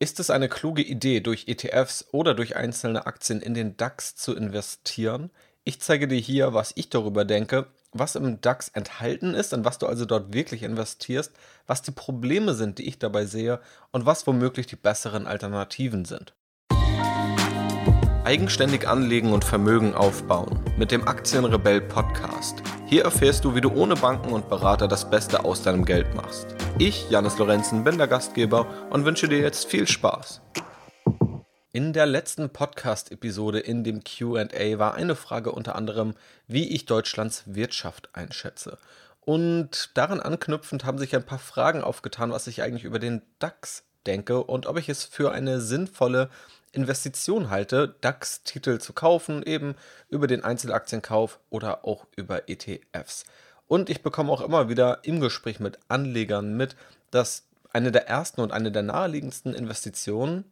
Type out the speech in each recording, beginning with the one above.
Ist es eine kluge Idee, durch ETFs oder durch einzelne Aktien in den DAX zu investieren? Ich zeige dir hier, was ich darüber denke, was im DAX enthalten ist, und was du also dort wirklich investierst, was die Probleme sind, die ich dabei sehe und was womöglich die besseren Alternativen sind. Eigenständig anlegen und Vermögen aufbauen mit dem Aktienrebell Podcast. Hier erfährst du, wie du ohne Banken und Berater das Beste aus deinem Geld machst. Ich, Janis Lorenzen, bin der Gastgeber und wünsche dir jetzt viel Spaß. In der letzten Podcast-Episode in dem QA war eine Frage unter anderem, wie ich Deutschlands Wirtschaft einschätze. Und daran anknüpfend haben sich ein paar Fragen aufgetan, was ich eigentlich über den DAX denke und ob ich es für eine sinnvolle Investition halte, DAX-Titel zu kaufen, eben über den Einzelaktienkauf oder auch über ETFs. Und ich bekomme auch immer wieder im Gespräch mit Anlegern mit, dass eine der ersten und eine der naheliegendsten Investitionen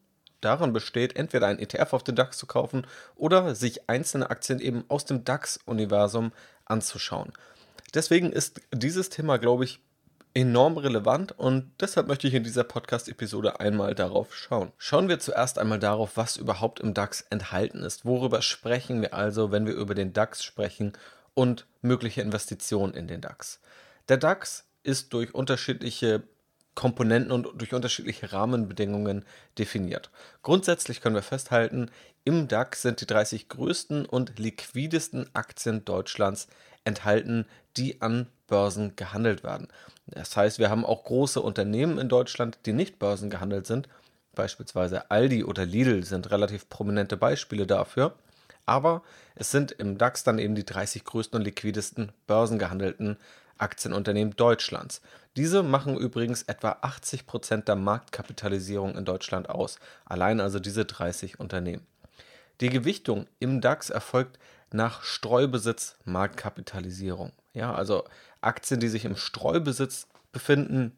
darin besteht, entweder einen ETF auf den DAX zu kaufen oder sich einzelne Aktien eben aus dem DAX-Universum anzuschauen. Deswegen ist dieses Thema, glaube ich, enorm relevant und deshalb möchte ich in dieser Podcast-Episode einmal darauf schauen. Schauen wir zuerst einmal darauf, was überhaupt im DAX enthalten ist. Worüber sprechen wir also, wenn wir über den DAX sprechen und mögliche Investitionen in den DAX? Der DAX ist durch unterschiedliche Komponenten und durch unterschiedliche Rahmenbedingungen definiert. Grundsätzlich können wir festhalten, im DAX sind die 30 größten und liquidesten Aktien Deutschlands enthalten, die an Börsen gehandelt werden. Das heißt, wir haben auch große Unternehmen in Deutschland, die nicht börsengehandelt sind. Beispielsweise Aldi oder Lidl sind relativ prominente Beispiele dafür. Aber es sind im DAX dann eben die 30 größten und liquidesten börsengehandelten Aktienunternehmen Deutschlands. Diese machen übrigens etwa 80 Prozent der Marktkapitalisierung in Deutschland aus. Allein also diese 30 Unternehmen. Die Gewichtung im DAX erfolgt nach Streubesitz Marktkapitalisierung. Ja, also Aktien, die sich im Streubesitz befinden,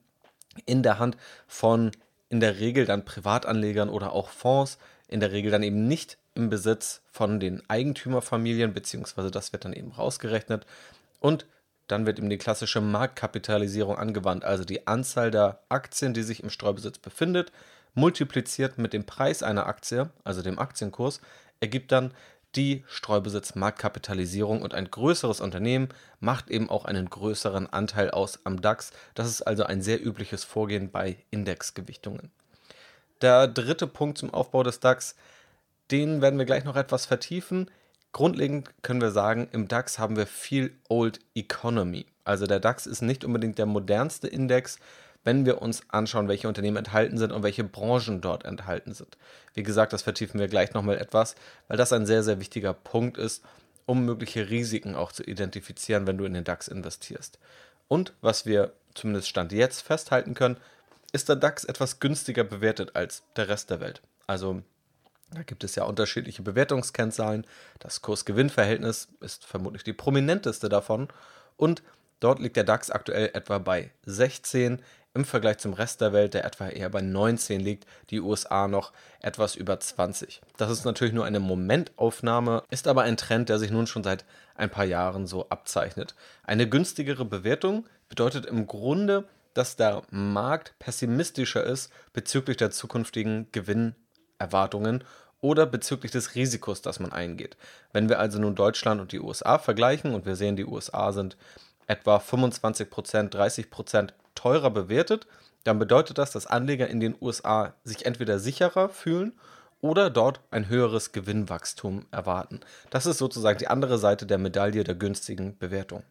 in der Hand von in der Regel dann Privatanlegern oder auch Fonds, in der Regel dann eben nicht im Besitz von den Eigentümerfamilien, beziehungsweise das wird dann eben rausgerechnet. Und dann wird eben die klassische Marktkapitalisierung angewandt, also die Anzahl der Aktien, die sich im Streubesitz befindet, multipliziert mit dem Preis einer Aktie, also dem Aktienkurs, ergibt dann die Streubesitz-Marktkapitalisierung und ein größeres Unternehmen macht eben auch einen größeren Anteil aus am DAX. Das ist also ein sehr übliches Vorgehen bei Indexgewichtungen. Der dritte Punkt zum Aufbau des DAX, den werden wir gleich noch etwas vertiefen. Grundlegend können wir sagen, im DAX haben wir viel Old Economy. Also der DAX ist nicht unbedingt der modernste Index, wenn wir uns anschauen, welche Unternehmen enthalten sind und welche Branchen dort enthalten sind. Wie gesagt, das vertiefen wir gleich nochmal etwas, weil das ein sehr, sehr wichtiger Punkt ist, um mögliche Risiken auch zu identifizieren, wenn du in den DAX investierst. Und was wir zumindest Stand jetzt festhalten können, ist der DAX etwas günstiger bewertet als der Rest der Welt. Also da gibt es ja unterschiedliche Bewertungskennzahlen. Das Kurs-Gewinn-Verhältnis ist vermutlich die prominenteste davon. Und dort liegt der DAX aktuell etwa bei 16 im Vergleich zum Rest der Welt, der etwa eher bei 19 liegt, die USA noch etwas über 20. Das ist natürlich nur eine Momentaufnahme, ist aber ein Trend, der sich nun schon seit ein paar Jahren so abzeichnet. Eine günstigere Bewertung bedeutet im Grunde, dass der Markt pessimistischer ist bezüglich der zukünftigen Gewinnerwartungen oder bezüglich des Risikos, das man eingeht. Wenn wir also nun Deutschland und die USA vergleichen und wir sehen, die USA sind etwa 25%, 30% teurer bewertet, dann bedeutet das, dass Anleger in den USA sich entweder sicherer fühlen oder dort ein höheres Gewinnwachstum erwarten. Das ist sozusagen die andere Seite der Medaille der günstigen Bewertung.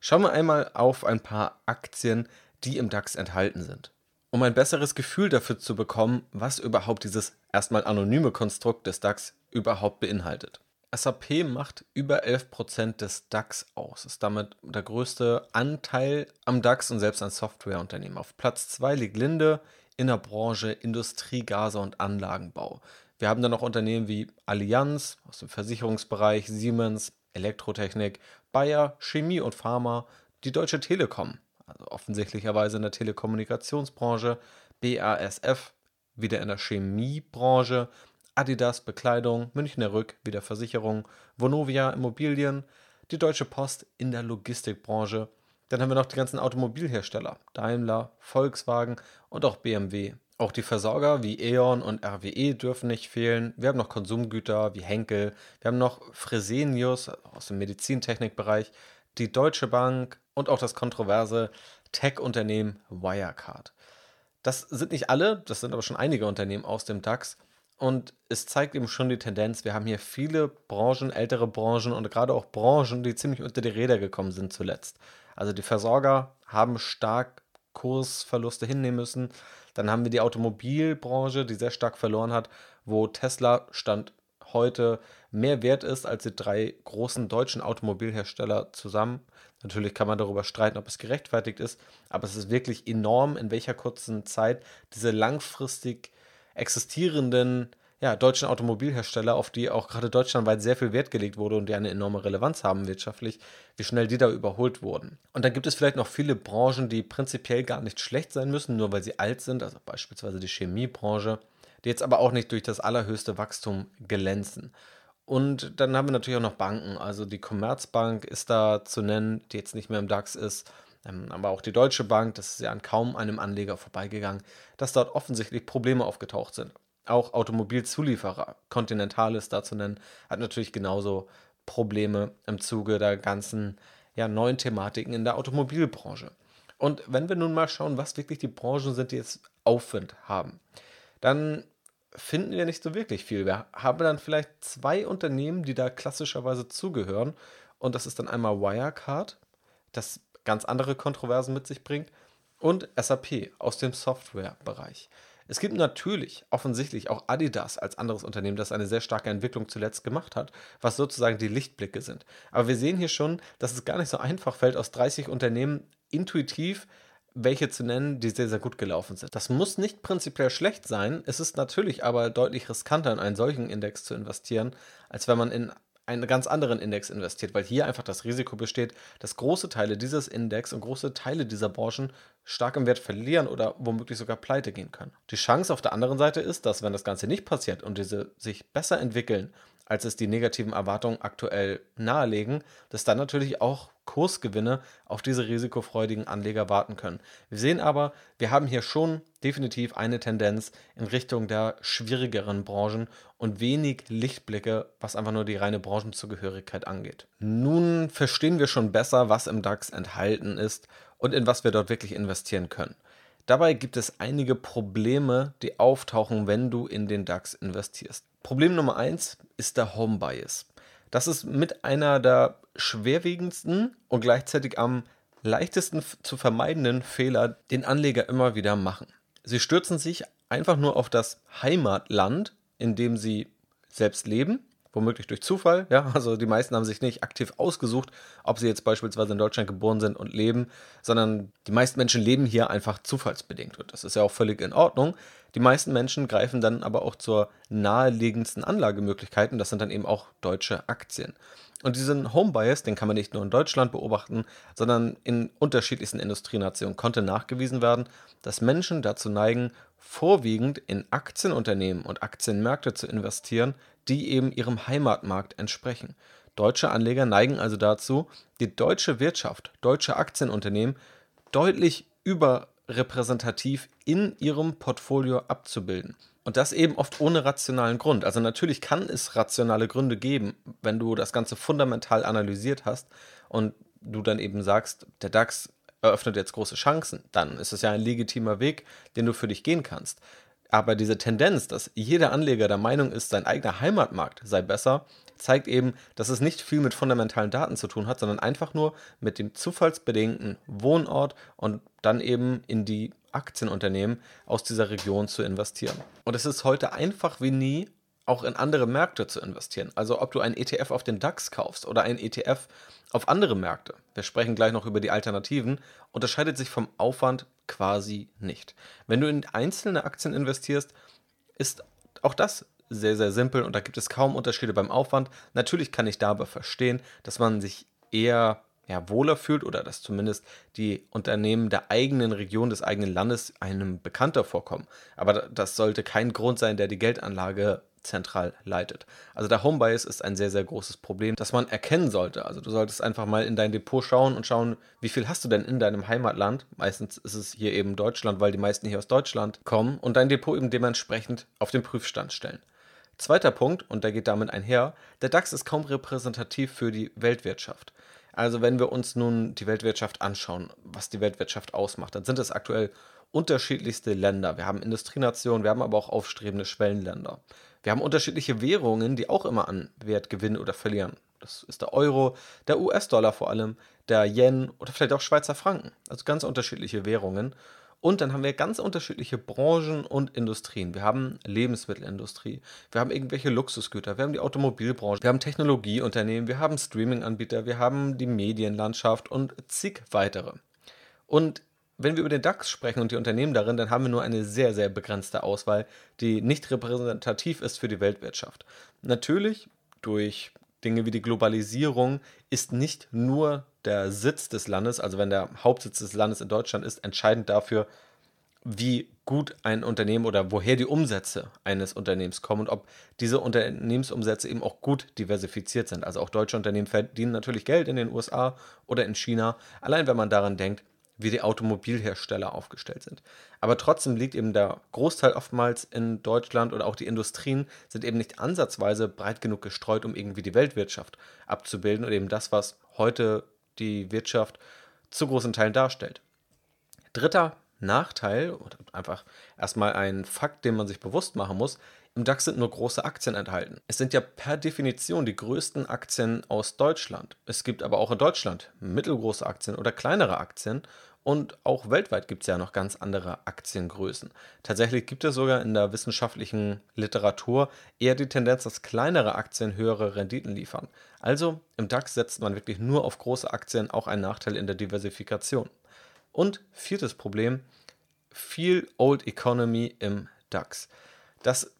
Schauen wir einmal auf ein paar Aktien, die im DAX enthalten sind. Um ein besseres Gefühl dafür zu bekommen, was überhaupt dieses erstmal anonyme Konstrukt des DAX überhaupt beinhaltet. SAP macht über 11% des DAX aus, ist damit der größte Anteil am DAX und selbst ein Softwareunternehmen. Auf Platz 2 liegt Linde in der Branche Industrie, Gase und Anlagenbau. Wir haben dann noch Unternehmen wie Allianz aus dem Versicherungsbereich, Siemens, Elektrotechnik, Bayer, Chemie und Pharma, die Deutsche Telekom, also offensichtlicherweise in der Telekommunikationsbranche, BASF, wieder in der Chemiebranche, Adidas Bekleidung, Münchner Rück wieder Versicherung, Vonovia Immobilien, die Deutsche Post in der Logistikbranche. Dann haben wir noch die ganzen Automobilhersteller, Daimler, Volkswagen und auch BMW. Auch die Versorger wie E.ON und RWE dürfen nicht fehlen. Wir haben noch Konsumgüter wie Henkel. Wir haben noch Fresenius aus dem Medizintechnikbereich, die Deutsche Bank und auch das kontroverse Tech-Unternehmen Wirecard. Das sind nicht alle, das sind aber schon einige Unternehmen aus dem DAX. Und es zeigt eben schon die Tendenz, wir haben hier viele Branchen, ältere Branchen und gerade auch Branchen, die ziemlich unter die Räder gekommen sind zuletzt. Also die Versorger haben stark Kursverluste hinnehmen müssen. Dann haben wir die Automobilbranche, die sehr stark verloren hat, wo Tesla Stand heute mehr wert ist als die drei großen deutschen Automobilhersteller zusammen. Natürlich kann man darüber streiten, ob es gerechtfertigt ist, aber es ist wirklich enorm, in welcher kurzen Zeit diese langfristig existierenden ja, deutschen Automobilhersteller, auf die auch gerade deutschlandweit sehr viel Wert gelegt wurde und die eine enorme Relevanz haben wirtschaftlich, wie schnell die da überholt wurden. Und dann gibt es vielleicht noch viele Branchen, die prinzipiell gar nicht schlecht sein müssen, nur weil sie alt sind, also beispielsweise die Chemiebranche, die jetzt aber auch nicht durch das allerhöchste Wachstum glänzen. Und dann haben wir natürlich auch noch Banken, also die Commerzbank ist da zu nennen, die jetzt nicht mehr im DAX ist, aber auch die Deutsche Bank, das ist ja an kaum einem Anleger vorbeigegangen, dass dort offensichtlich Probleme aufgetaucht sind. Auch Automobilzulieferer, Continental ist da zu nennen, hat natürlich genauso Probleme im Zuge der ganzen ja, neuen Thematiken in der Automobilbranche. Und wenn wir nun mal schauen, was wirklich die Branchen sind, die jetzt Aufwind haben, dann finden wir nicht so wirklich viel. Wir haben dann vielleicht zwei Unternehmen, die da klassischerweise zugehören. Und das ist dann einmal Wirecard, das ganz andere Kontroversen mit sich bringt, und SAP aus dem Softwarebereich. Es gibt natürlich offensichtlich auch Adidas als anderes Unternehmen, das eine sehr starke Entwicklung zuletzt gemacht hat, was sozusagen die Lichtblicke sind. Aber wir sehen hier schon, dass es gar nicht so einfach fällt, aus 30 Unternehmen intuitiv welche zu nennen, die sehr, sehr gut gelaufen sind. Das muss nicht prinzipiell schlecht sein. Es ist natürlich aber deutlich riskanter, in einen solchen Index zu investieren, als wenn man in einen ganz anderen Index investiert, weil hier einfach das Risiko besteht, dass große Teile dieses Index und große Teile dieser Branchen stark im Wert verlieren oder womöglich sogar pleite gehen können. Die Chance auf der anderen Seite ist, dass wenn das Ganze nicht passiert und diese sich besser entwickeln, als es die negativen Erwartungen aktuell nahelegen, dass dann natürlich auch Kursgewinne auf diese risikofreudigen Anleger warten können. Wir sehen aber, wir haben hier schon definitiv eine Tendenz in Richtung der schwierigeren Branchen und wenig Lichtblicke, was einfach nur die reine Branchenzugehörigkeit angeht. Nun verstehen wir schon besser, was im DAX enthalten ist und in was wir dort wirklich investieren können. Dabei gibt es einige Probleme, die auftauchen, wenn du in den DAX investierst. Problem Nummer eins ist der Home Bias. Das ist mit einer der schwerwiegendsten und gleichzeitig am leichtesten zu vermeidenden Fehler, den Anleger immer wieder machen. Sie stürzen sich einfach nur auf das Heimatland, in dem sie selbst leben womöglich durch Zufall. Ja, also die meisten haben sich nicht aktiv ausgesucht, ob sie jetzt beispielsweise in Deutschland geboren sind und leben, sondern die meisten Menschen leben hier einfach zufallsbedingt. Und das ist ja auch völlig in Ordnung. Die meisten Menschen greifen dann aber auch zur naheliegendsten Anlagemöglichkeiten. Das sind dann eben auch deutsche Aktien. Und diesen Home Bias, den kann man nicht nur in Deutschland beobachten, sondern in unterschiedlichsten Industrienationen konnte nachgewiesen werden, dass Menschen dazu neigen, vorwiegend in Aktienunternehmen und Aktienmärkte zu investieren, die eben ihrem Heimatmarkt entsprechen. Deutsche Anleger neigen also dazu, die deutsche Wirtschaft, deutsche Aktienunternehmen deutlich überrepräsentativ in ihrem Portfolio abzubilden. Und das eben oft ohne rationalen Grund. Also natürlich kann es rationale Gründe geben, wenn du das Ganze fundamental analysiert hast und du dann eben sagst, der DAX eröffnet jetzt große Chancen, dann ist es ja ein legitimer Weg, den du für dich gehen kannst. Aber diese Tendenz, dass jeder Anleger der Meinung ist, sein eigener Heimatmarkt sei besser, zeigt eben, dass es nicht viel mit fundamentalen Daten zu tun hat, sondern einfach nur mit dem zufallsbedingten Wohnort und dann eben in die Aktienunternehmen aus dieser Region zu investieren. Und es ist heute einfach wie nie, auch in andere Märkte zu investieren. Also ob du einen ETF auf den DAX kaufst oder einen ETF auf andere Märkte, wir sprechen gleich noch über die Alternativen, unterscheidet sich vom Aufwand quasi nicht. Wenn du in einzelne Aktien investierst, ist auch das sehr, sehr simpel und da gibt es kaum Unterschiede beim Aufwand. Natürlich kann ich dabei verstehen, dass man sich eher ja, wohler fühlt oder dass zumindest die Unternehmen der eigenen Region, des eigenen Landes einem bekannter vorkommen. Aber das sollte kein Grund sein, der die Geldanlage zentral leitet. Also der Home Bias ist ein sehr, sehr großes Problem, das man erkennen sollte. Also du solltest einfach mal in dein Depot schauen und schauen, wie viel hast du denn in deinem Heimatland. Meistens ist es hier eben Deutschland, weil die meisten hier aus Deutschland kommen und dein Depot eben dementsprechend auf den Prüfstand stellen. Zweiter Punkt, und der geht damit einher, der DAX ist kaum repräsentativ für die Weltwirtschaft. Also wenn wir uns nun die Weltwirtschaft anschauen, was die Weltwirtschaft ausmacht, dann sind es aktuell unterschiedlichste Länder. Wir haben Industrienationen, wir haben aber auch aufstrebende Schwellenländer. Wir haben unterschiedliche Währungen, die auch immer an Wert gewinnen oder verlieren. Das ist der Euro, der US-Dollar vor allem, der Yen oder vielleicht auch Schweizer Franken. Also ganz unterschiedliche Währungen. Und dann haben wir ganz unterschiedliche Branchen und Industrien. Wir haben Lebensmittelindustrie, wir haben irgendwelche Luxusgüter, wir haben die Automobilbranche, wir haben Technologieunternehmen, wir haben Streaming-Anbieter, wir haben die Medienlandschaft und zig weitere. Und wenn wir über den DAX sprechen und die Unternehmen darin, dann haben wir nur eine sehr, sehr begrenzte Auswahl, die nicht repräsentativ ist für die Weltwirtschaft. Natürlich durch Dinge wie die Globalisierung ist nicht nur der Sitz des Landes, also wenn der Hauptsitz des Landes in Deutschland ist, entscheidend dafür, wie gut ein Unternehmen oder woher die Umsätze eines Unternehmens kommen und ob diese Unternehmensumsätze eben auch gut diversifiziert sind. Also auch deutsche Unternehmen verdienen natürlich Geld in den USA oder in China, allein wenn man daran denkt, wie die Automobilhersteller aufgestellt sind. Aber trotzdem liegt eben der Großteil oftmals in Deutschland oder auch die Industrien sind eben nicht ansatzweise breit genug gestreut, um irgendwie die Weltwirtschaft abzubilden und eben das, was heute die Wirtschaft zu großen Teilen darstellt. Dritter Nachteil oder einfach erstmal ein Fakt, den man sich bewusst machen muss, im DAX sind nur große Aktien enthalten. Es sind ja per Definition die größten Aktien aus Deutschland. Es gibt aber auch in Deutschland mittelgroße Aktien oder kleinere Aktien und auch weltweit gibt es ja noch ganz andere Aktiengrößen. Tatsächlich gibt es sogar in der wissenschaftlichen Literatur eher die Tendenz, dass kleinere Aktien höhere Renditen liefern. Also im DAX setzt man wirklich nur auf große Aktien, auch ein Nachteil in der Diversifikation. Und viertes Problem, viel Old Economy im DAX. Das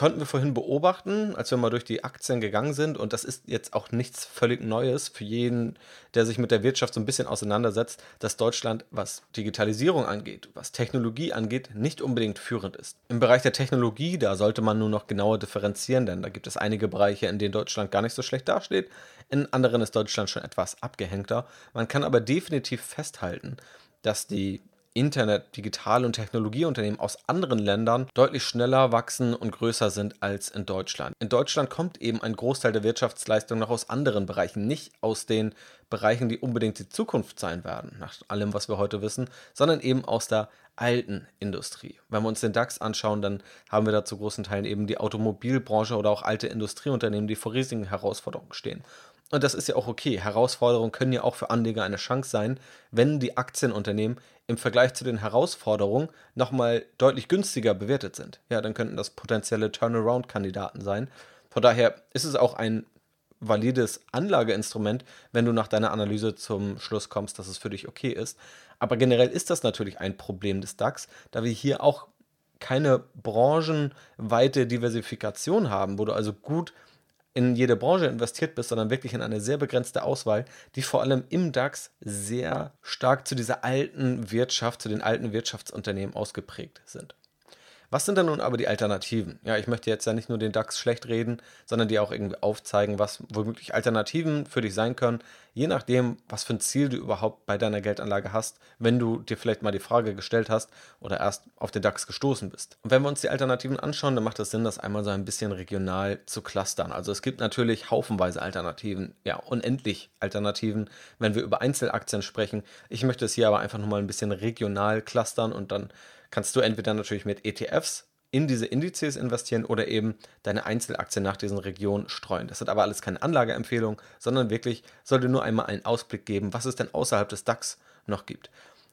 konnten wir vorhin beobachten, als wir mal durch die Aktien gegangen sind. Und das ist jetzt auch nichts völlig Neues für jeden, der sich mit der Wirtschaft so ein bisschen auseinandersetzt, dass Deutschland, was Digitalisierung angeht, was Technologie angeht, nicht unbedingt führend ist. Im Bereich der Technologie, da sollte man nur noch genauer differenzieren, denn da gibt es einige Bereiche, in denen Deutschland gar nicht so schlecht dasteht. In anderen ist Deutschland schon etwas abgehängter. Man kann aber definitiv festhalten, dass die Internet-, Digital- und Technologieunternehmen aus anderen Ländern deutlich schneller wachsen und größer sind als in Deutschland. In Deutschland kommt eben ein Großteil der Wirtschaftsleistung noch aus anderen Bereichen, nicht aus den Bereichen, die unbedingt die Zukunft sein werden, nach allem, was wir heute wissen, sondern eben aus der alten Industrie. Wenn wir uns den DAX anschauen, dann haben wir da zu großen Teilen eben die Automobilbranche oder auch alte Industrieunternehmen, die vor riesigen Herausforderungen stehen. Und das ist ja auch okay. Herausforderungen können ja auch für Anleger eine Chance sein, wenn die Aktienunternehmen im Vergleich zu den Herausforderungen nochmal deutlich günstiger bewertet sind. Ja, dann könnten das potenzielle Turnaround-Kandidaten sein. Von daher ist es auch ein valides Anlageinstrument, wenn du nach deiner Analyse zum Schluss kommst, dass es für dich okay ist. Aber generell ist das natürlich ein Problem des DAX, da wir hier auch keine branchenweite Diversifikation haben, wo du also gut in jede Branche investiert bist, sondern wirklich in eine sehr begrenzte Auswahl, die vor allem im DAX sehr stark zu dieser alten Wirtschaft, zu den alten Wirtschaftsunternehmen ausgeprägt sind. Was sind denn nun aber die Alternativen? Ja, ich möchte jetzt ja nicht nur den DAX schlecht reden, sondern dir auch irgendwie aufzeigen, was womöglich Alternativen für dich sein können, je nachdem, was für ein Ziel du überhaupt bei deiner Geldanlage hast, wenn du dir vielleicht mal die Frage gestellt hast oder erst auf den DAX gestoßen bist. Und wenn wir uns die Alternativen anschauen, dann macht es Sinn, das einmal so ein bisschen regional zu clustern. Also es gibt natürlich haufenweise Alternativen, ja, unendlich Alternativen, wenn wir über Einzelaktien sprechen. Ich möchte es hier aber einfach nochmal ein bisschen regional clustern und dann kannst du entweder natürlich mit ETFs in diese Indizes investieren oder eben deine Einzelaktien nach diesen Regionen streuen. Das hat aber alles keine Anlageempfehlung, sondern wirklich sollte nur einmal einen Ausblick geben, was es denn außerhalb des DAX noch gibt.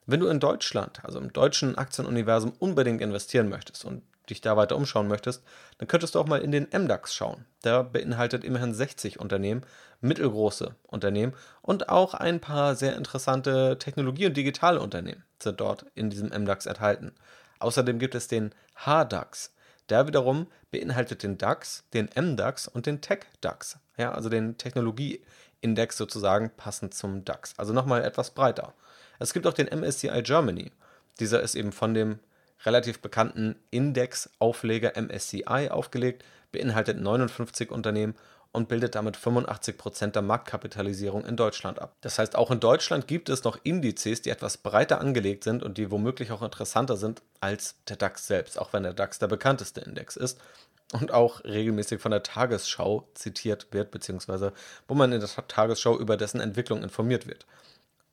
Wenn du in Deutschland, also im deutschen Aktienuniversum, unbedingt investieren möchtest und dich da weiter umschauen möchtest, dann könntest du auch mal in den MDAX schauen. Der beinhaltet immerhin 60 Unternehmen, mittelgroße Unternehmen und auch ein paar sehr interessante Technologie- und digitale Unternehmen sind dort in diesem MDAX enthalten. Außerdem gibt es den HDAX. Der wiederum beinhaltet den DAX, den MDAX und den TechDAX. Ja, also den Technologieindex sozusagen passend zum DAX. Also nochmal etwas breiter. Es gibt auch den MSCI Germany. Dieser ist eben von dem relativ bekannten Index-Aufleger MSCI aufgelegt, beinhaltet 59 Unternehmen und bildet damit 85 Prozent der Marktkapitalisierung in Deutschland ab. Das heißt, auch in Deutschland gibt es noch Indizes, die etwas breiter angelegt sind und die womöglich auch interessanter sind als der DAX selbst, auch wenn der DAX der bekannteste Index ist und auch regelmäßig von der Tagesschau zitiert wird, beziehungsweise wo man in der Tagesschau über dessen Entwicklung informiert wird.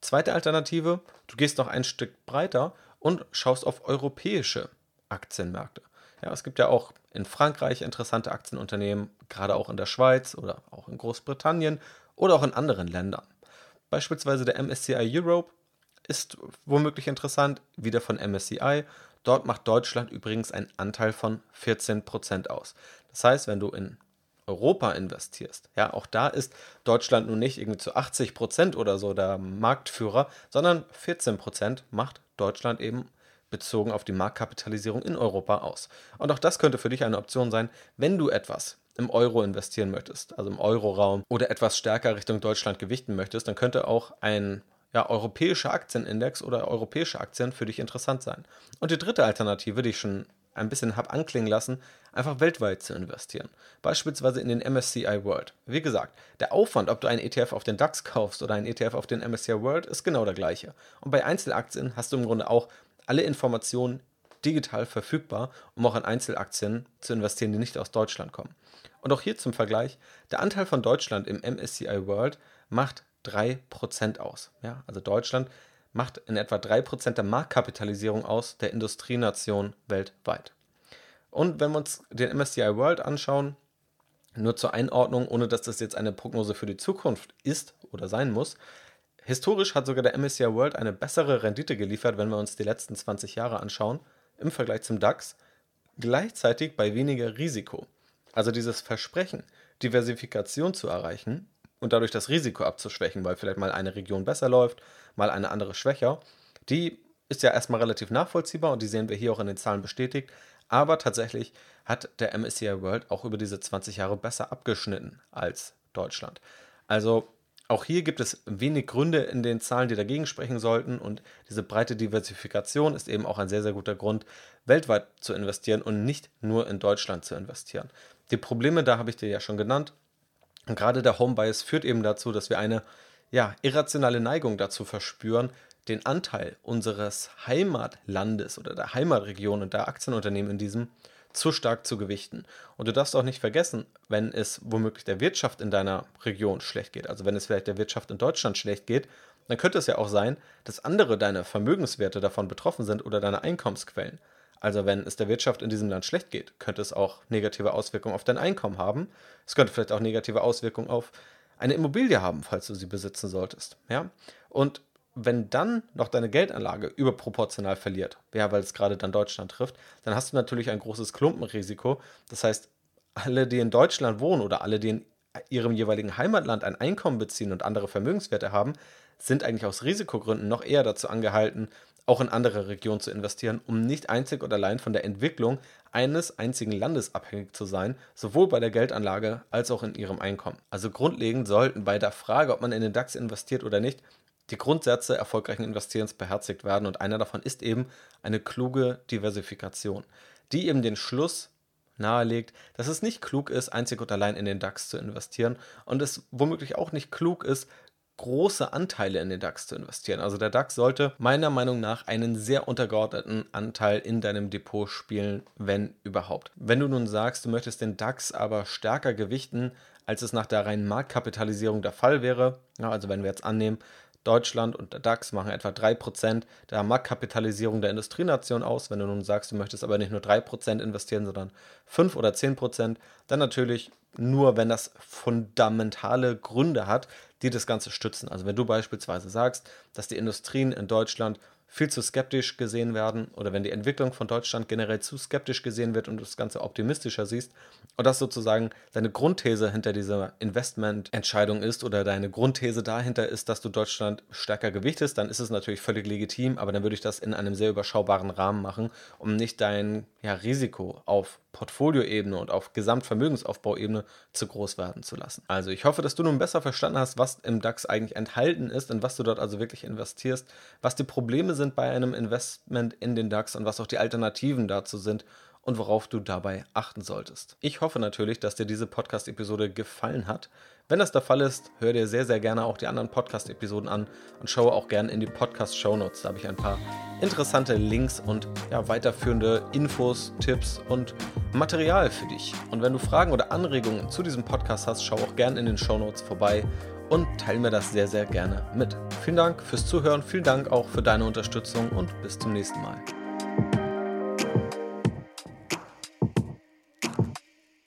Zweite Alternative, du gehst noch ein Stück breiter und schaust auf europäische Aktienmärkte. Ja, es gibt ja auch in Frankreich interessante Aktienunternehmen, gerade auch in der Schweiz oder auch in Großbritannien oder auch in anderen Ländern. Beispielsweise der MSCI Europe ist womöglich interessant, wieder von MSCI. Dort macht Deutschland übrigens einen Anteil von 14% aus. Das heißt, wenn du in Europa investierst, ja, auch da ist Deutschland nun nicht irgendwie zu 80% oder so der Marktführer, sondern 14% macht Deutschland eben bezogen auf die Marktkapitalisierung in Europa aus. Und auch das könnte für dich eine Option sein, wenn du etwas im Euro investieren möchtest, also im Euroraum oder etwas stärker Richtung Deutschland gewichten möchtest, dann könnte auch ein ja, europäischer Aktienindex oder europäische Aktien für dich interessant sein. Und die dritte Alternative, die ich schon ein bisschen habe anklingen lassen, einfach weltweit zu investieren. Beispielsweise in den MSCI World. Wie gesagt, der Aufwand, ob du einen ETF auf den DAX kaufst oder einen ETF auf den MSCI World, ist genau der gleiche. Und bei Einzelaktien hast du im Grunde auch alle Informationen digital verfügbar, um auch in Einzelaktien zu investieren, die nicht aus Deutschland kommen. Und auch hier zum Vergleich, der Anteil von Deutschland im MSCI World macht 3% aus. Ja, also Deutschland macht in etwa 3% der Marktkapitalisierung aus der Industrienation weltweit. Und wenn wir uns den MSCI World anschauen, nur zur Einordnung, ohne dass das jetzt eine Prognose für die Zukunft ist oder sein muss, Historisch hat sogar der MSCI World eine bessere Rendite geliefert, wenn wir uns die letzten 20 Jahre anschauen, im Vergleich zum DAX, gleichzeitig bei weniger Risiko. Also dieses Versprechen, Diversifikation zu erreichen und dadurch das Risiko abzuschwächen, weil vielleicht mal eine Region besser läuft, mal eine andere schwächer, die ist ja erstmal relativ nachvollziehbar und die sehen wir hier auch in den Zahlen bestätigt. Aber tatsächlich hat der MSCI World auch über diese 20 Jahre besser abgeschnitten als Deutschland. Also auch hier gibt es wenig Gründe in den Zahlen, die dagegen sprechen sollten. Und diese breite Diversifikation ist eben auch ein sehr, sehr guter Grund, weltweit zu investieren und nicht nur in Deutschland zu investieren. Die Probleme, da habe ich dir ja schon genannt. Und gerade der Home Bias führt eben dazu, dass wir eine ja, irrationale Neigung dazu verspüren, den Anteil unseres Heimatlandes oder der Heimatregion und der Aktienunternehmen in diesem zu stark zu gewichten. Und du darfst auch nicht vergessen, wenn es womöglich der Wirtschaft in deiner Region schlecht geht, also wenn es vielleicht der Wirtschaft in Deutschland schlecht geht, dann könnte es ja auch sein, dass andere deine Vermögenswerte davon betroffen sind oder deine Einkommensquellen. Also wenn es der Wirtschaft in diesem Land schlecht geht, könnte es auch negative Auswirkungen auf dein Einkommen haben. Es könnte vielleicht auch negative Auswirkungen auf eine Immobilie haben, falls du sie besitzen solltest. Ja? Und wenn dann noch deine Geldanlage überproportional verliert, ja, weil es gerade dann Deutschland trifft, dann hast du natürlich ein großes Klumpenrisiko. Das heißt, alle, die in Deutschland wohnen oder alle, die in ihrem jeweiligen Heimatland ein Einkommen beziehen und andere Vermögenswerte haben, sind eigentlich aus Risikogründen noch eher dazu angehalten, auch in andere Regionen zu investieren, um nicht einzig und allein von der Entwicklung eines einzigen Landes abhängig zu sein, sowohl bei der Geldanlage als auch in ihrem Einkommen. Also grundlegend sollten bei der Frage, ob man in den DAX investiert oder nicht, die Grundsätze erfolgreichen Investierens beherzigt werden und einer davon ist eben eine kluge Diversifikation, die eben den Schluss nahelegt, dass es nicht klug ist, einzig und allein in den DAX zu investieren und es womöglich auch nicht klug ist, große Anteile in den DAX zu investieren. Also der DAX sollte meiner Meinung nach einen sehr untergeordneten Anteil in deinem Depot spielen, wenn überhaupt. Wenn du nun sagst, du möchtest den DAX aber stärker gewichten, als es nach der reinen Marktkapitalisierung der Fall wäre, also wenn wir jetzt annehmen, Deutschland und der DAX machen etwa 3% der Marktkapitalisierung der Industrienation aus. Wenn du nun sagst, du möchtest aber nicht nur 3% investieren, sondern 5 oder 10%, dann natürlich nur, wenn das fundamentale Gründe hat, die das Ganze stützen. Also wenn du beispielsweise sagst, dass die Industrien in Deutschland viel zu skeptisch gesehen werden oder wenn die Entwicklung von Deutschland generell zu skeptisch gesehen wird und du das Ganze optimistischer siehst und das sozusagen deine Grundthese hinter dieser Investmententscheidung ist oder deine Grundthese dahinter ist, dass du Deutschland stärker gewichtest, dann ist es natürlich völlig legitim, aber dann würde ich das in einem sehr überschaubaren Rahmen machen, um nicht dein ja, Risiko auf Portfolioebene und auf Gesamtvermögensaufbauebene zu groß werden zu lassen. Also ich hoffe, dass du nun besser verstanden hast, was im DAX eigentlich enthalten ist und was du dort also wirklich investierst, was die Probleme sind, sind bei einem Investment in den DAX und was auch die Alternativen dazu sind und worauf du dabei achten solltest. Ich hoffe natürlich, dass dir diese Podcast-Episode gefallen hat. Wenn das der Fall ist, hör dir sehr, sehr gerne auch die anderen Podcast-Episoden an und schaue auch gerne in die Podcast-Shownotes. Da habe ich ein paar interessante Links und ja, weiterführende Infos, Tipps und Material für dich. Und wenn du Fragen oder Anregungen zu diesem Podcast hast, schau auch gerne in den Shownotes vorbei und teile mir das sehr, sehr gerne mit. Vielen Dank fürs Zuhören, vielen Dank auch für deine Unterstützung und bis zum nächsten Mal.